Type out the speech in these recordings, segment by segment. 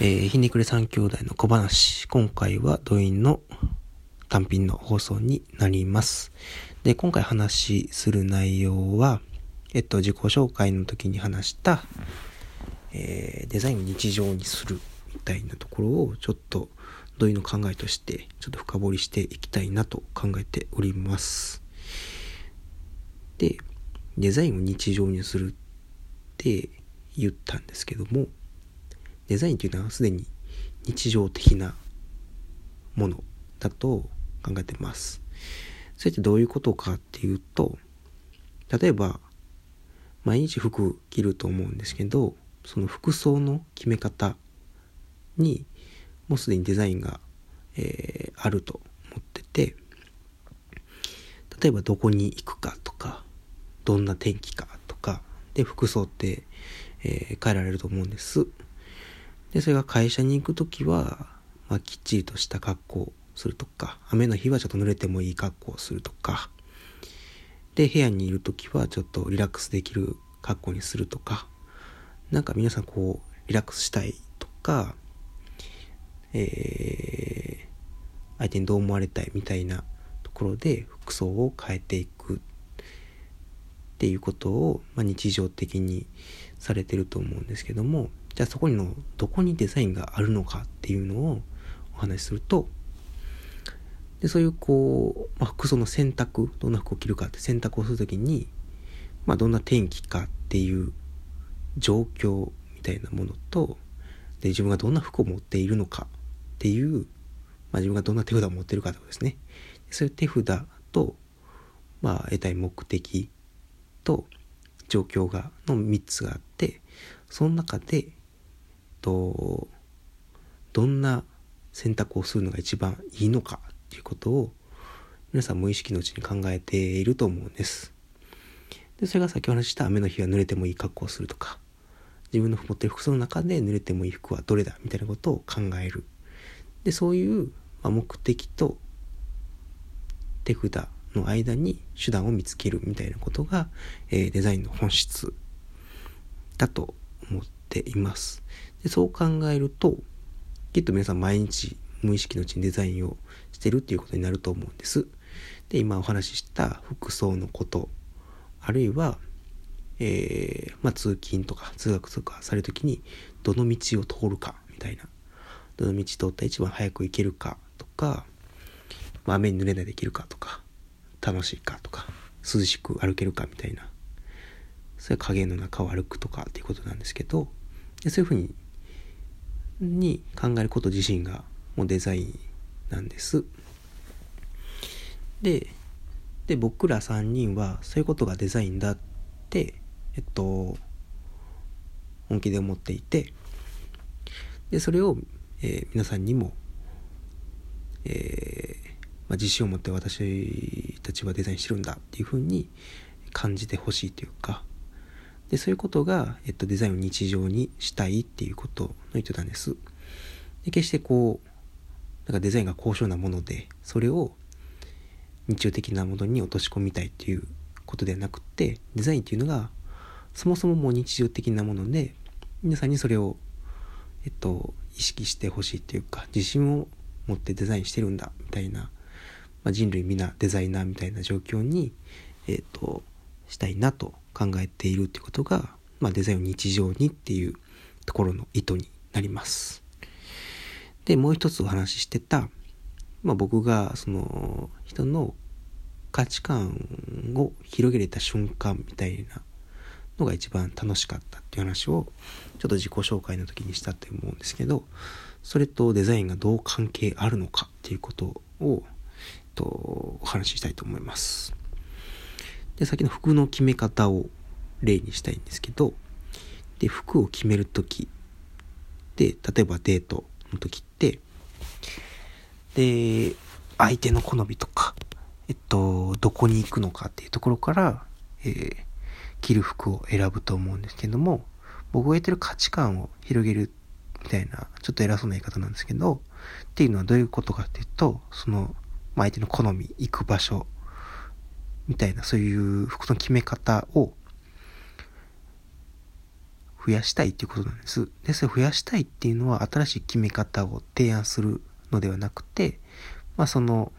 えー、ひねくれ三兄弟の小話。今回は土院の単品の放送になります。で、今回話する内容は、えっと、自己紹介の時に話した、えー、デザインを日常にするみたいなところを、ちょっと土井の考えとして、ちょっと深掘りしていきたいなと考えております。で、デザインを日常にするって言ったんですけども、デザインというのはすでに日常的なものだと考えてます。それってどういうことかっていうと、例えば、毎日服着ると思うんですけど、その服装の決め方に、もうすでにデザインが、えー、あると思ってて、例えばどこに行くかとか、どんな天気かとか、で、服装って、えー、変えられると思うんです。で、それが会社に行くときは、まあ、きっちりとした格好をするとか、雨の日はちょっと濡れてもいい格好をするとか、で、部屋にいるときはちょっとリラックスできる格好にするとか、なんか皆さんこう、リラックスしたいとか、えー、相手にどう思われたいみたいなところで服装を変えていく。っていうことを、まあ、日常的にされてると思うんですけども、じゃあそこにのどこにデザインがあるのかっていうのをお話しするとでそういうこう、まあ、服装の選択どんな服を着るかって選択をするときに、まあ、どんな天気かっていう状況みたいなものとで自分がどんな服を持っているのかっていう、まあ、自分がどんな手札を持っているかってことですね。そういう手札と、まあ、得たい目的と状況がの3つがあってその中でとどんな選択をするのが一番いいのかっていうことを皆さん無意識のうちに考えていると思うんです。で、それが先ほど話した雨の日は濡れてもいい格好をするとか、自分の持ってる服装の中で濡れてもいい服はどれだみたいなことを考える。で、そういう、ま目的と手札の間に手段を見つけるみたいなことが、え、デザインの本質だと思っています。でそう考えるときっと皆さん毎日無意識のうちにデザインをしてるっていうことになると思うんです。で今お話しした服装のことあるいは、えー、まあ、通勤とか通学とかされる時にどの道を通るかみたいなどの道通ったら一番早く行けるかとか、まあ、雨に濡れないで行けるかとか楽しいかとか涼しく歩けるかみたいなそれは影の中を歩くとかっていうことなんですけどそういうふうにに考えること自身がもうデザインなんです。で、で、僕ら3人はそういうことがデザインだって、えっと、本気で思っていて、で、それを、えー、皆さんにも、えー、まあ、自信を持って私たちはデザインしてるんだっていうふうに感じてほしいというか、で、そういうことが、えっと、デザインを日常にしたいっていうことの言ってたんです。で、決してこう、なんかデザインが高尚なもので、それを日常的なものに落とし込みたいっていうことではなくて、デザインっていうのが、そもそももう日常的なもので、皆さんにそれを、えっと、意識してほしいっていうか、自信を持ってデザインしてるんだ、みたいな、まあ、人類皆デザイナーみたいな状況に、えっと、したいなと考えているっていうことが、まあ、デザインを日常にっていうところの意図になります。で、もう一つお話ししてた、まあ、僕がその人の価値観を広げれた瞬間みたいなのが一番楽しかったっていう話をちょっと自己紹介の時にしたと思うんですけどそれとデザインがどう関係あるのかっていうことを、と、お話ししたいと思います。で、先の服の決め方を例にしたいんですけど、で、服を決めるときで、例えばデートの時って、で、相手の好みとか、えっと、どこに行くのかっていうところから、えー、着る服を選ぶと思うんですけども、僕が言ってる価値観を広げるみたいな、ちょっと偉そうな言い方なんですけど、っていうのはどういうことかっていうと、その、まあ、相手の好み、行く場所、みたいな、そういう服の決め方を、増やしたいっていうことなんです。で、それ増やしたいっていうのは新しい決め方を提案するのではなくて、まあその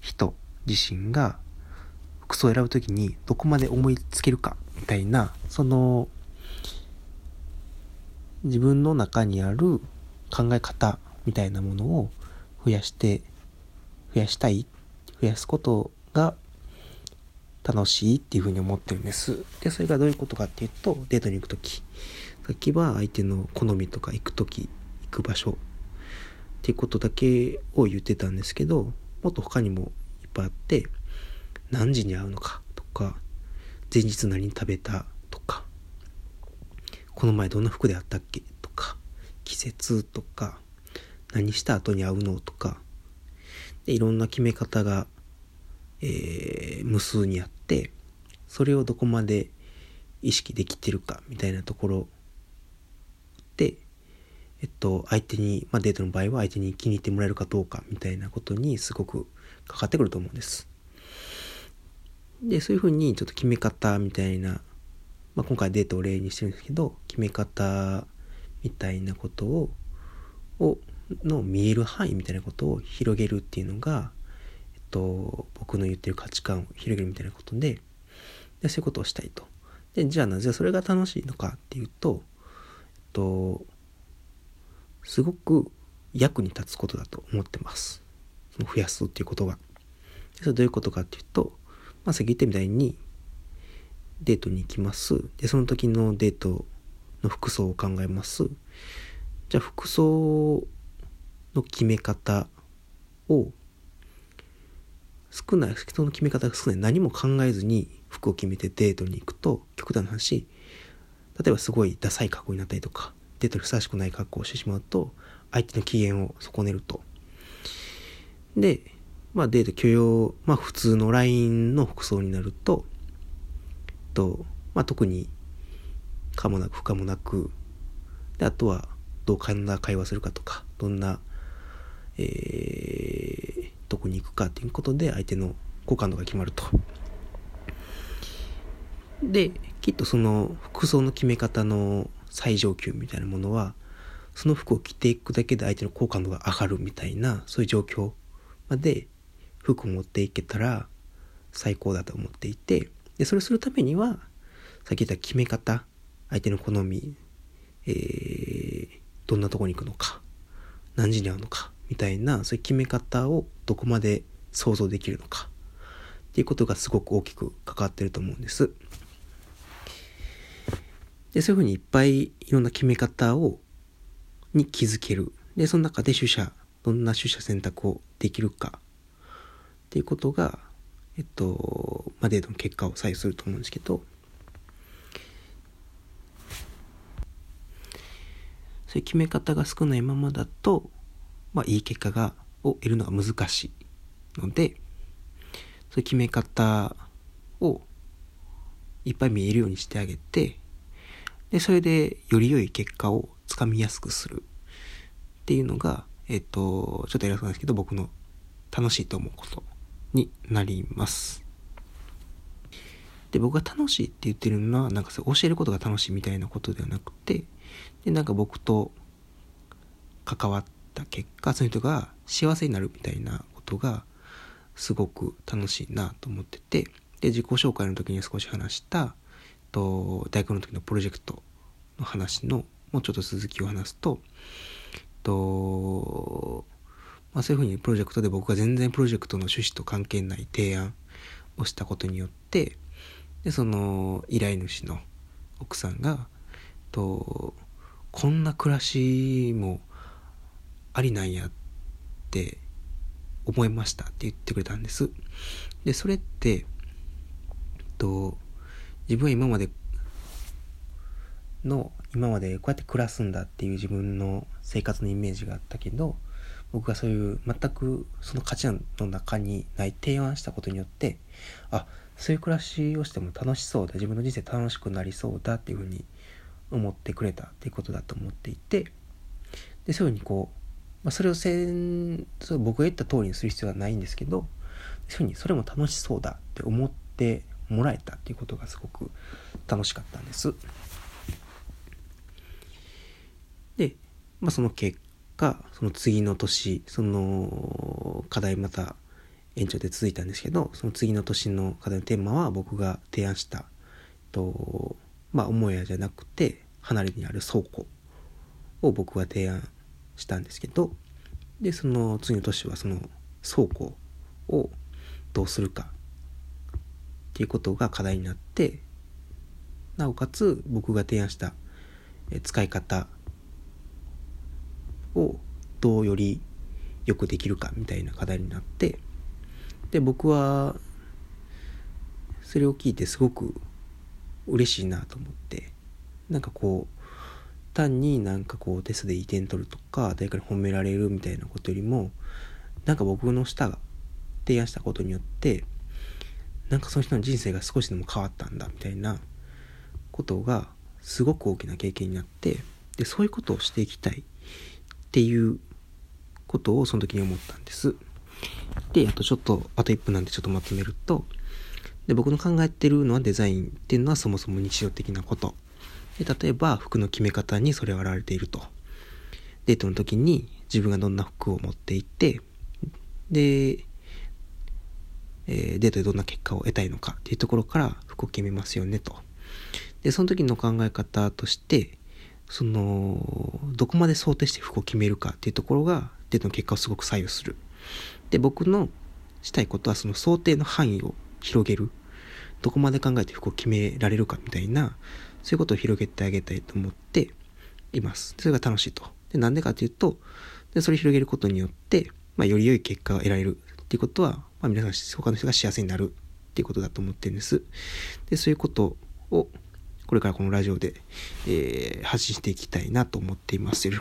人自身が服装を選ぶときにどこまで思いつけるかみたいな、その自分の中にある考え方みたいなものを増やして増やしたい増やすことが楽しいっていうふうに思ってるんです。で、それがどういうことかっていうと、デートに行くとき。さっきは相手の好みとか行くとき、行く場所っていうことだけを言ってたんですけど、もっと他にもいっぱいあって、何時に会うのかとか、前日何食べたとか、この前どんな服であったっけとか、季節とか、何した後に会うのとか、でいろんな決め方が、えー、無数にあっってそれをどこまで意識できてるかみたいなところで、えっと、相手に、まあ、デートの場合は相手に気に入ってもらえるかどうかみたいなことにすごくかかってくると思うんです。でそういうふうにちょっと決め方みたいな、まあ、今回デートを例にしてるんですけど決め方みたいなことををの見える範囲みたいなことを広げるっていうのが、と、僕の言ってる価値観を広げるみたいなことででそういうことをしたいと。でじゃあなぜそれが楽しいのかっていうと、えっと、すごく役に立つことだと思ってます。その増やすっていうことが。それどういうことかっていうと、まあ、さっき言ったみたいにデートに行きます。で、その時のデートの服装を考えます。じゃあ服装の決め方を少ない人の決め方が少ない。何も考えずに服を決めてデートに行くと極端な話例えばすごいダサい格好になったりとかデートにふさわしくない格好をしてしまうと相手の機嫌を損ねると。でまあデート許容まあ普通の LINE の服装になるとと、まあ、特に可もなく不可もなくであとはどうんな会話するかとかどんなえー、どこに行くかっていうことで相手の好感度が決まると。で、きっとその服装の決め方の最上級みたいなものは、その服を着ていくだけで相手の好感度が上がるみたいな、そういう状況まで服を持っていけたら最高だと思っていて、で、それをするためには、さっき言った決め方、相手の好み、えー、どんなとこに行くのか、何時に会うのか、みたいなそういう決め方をどこまで想像できるのかっていうことがすごく大きく関わってると思うんです。でそういうふうにいっぱいいろんな決め方をに気づける。でその中で取捨どんな取捨選択をできるかっていうことがえっとまあ、デートの結果を左右すると思うんですけどそういう決め方が少ないままだとまあ、いい結果がを得るのが難しいのでそういう決め方をいっぱい見えるようにしてあげてでそれでより良い結果をつかみやすくするっていうのがえっ、とちょっと偉そうなんですけど僕の楽しいと思うことになります。で僕が楽しいって言ってるのはなんかそれ教えることが楽しいみたいなことではなくてでなんか僕と関わってった結果その人が幸せになるみたいなことがすごく楽しいなと思っててで自己紹介の時に少し話したと大学の時のプロジェクトの話のもうちょっと続きを話すとと、まあ、そういうふうにプロジェクトで僕が全然プロジェクトの趣旨と関係ない提案をしたことによってでその依頼主の奥さんがとこんな暮らしもありなんやって思いましたって言ってくれたんです。で、それって、えっと、自分は今までの、今までこうやって暮らすんだっていう自分の生活のイメージがあったけど、僕がそういう全くその価値の中にない提案したことによって、あ、そういう暮らしをしても楽しそうだ、自分の人生楽しくなりそうだっていうふうに思ってくれたっていうことだと思っていて、で、そういうふうにこう、まあ、それをせんそ僕が言った通りにする必要はないんですけどそういうふうにそれも楽しそうだって思ってもらえたっていうことがすごく楽しかったんです。で、まあ、その結果その次の年その課題また延長で続いたんですけどその次の年の課題のテーマは僕が提案したとまあ母屋じゃなくて離れにある倉庫を僕は提案したんですけどでその次の年はその倉庫をどうするかっていうことが課題になってなおかつ僕が提案した使い方をどうよりよくできるかみたいな課題になってで僕はそれを聞いてすごく嬉しいなと思ってなんかこう単になんかこうテストでいい点取るとか誰かに褒められるみたいなことよりもなんか僕の舌が提案したことによってなんかその人の人生が少しでも変わったんだみたいなことがすごく大きな経験になってでそういうことをしていきたいっていうことをその時に思ったんです。であとちょっとあと1分なんでちょっとまとめるとで僕の考えてるのはデザインっていうのはそもそも日常的なことで例えば服の決め方にそれが現れていると。デートの時に自分がどんな服を持っていってで、えー、デートでどんな結果を得たいのかっていうところから服を決めますよねと。でその時の考え方としてそのどこまで想定して服を決めるかっていうところがデートの結果をすごく左右する。で僕のしたいことはその想定の範囲を広げるどこまで考えて服を決められるかみたいなそういうことを広げてあげたいと思っています。それが楽しいと。でなんでかというとでそれを広げることによって、まあ、より良い結果が得られるっていうことは、まあ、皆さん他の人が幸せになるっていうことだと思ってるんです。でそういうことをこれからこのラジオで、えー、発信していきたいなと思っています。よ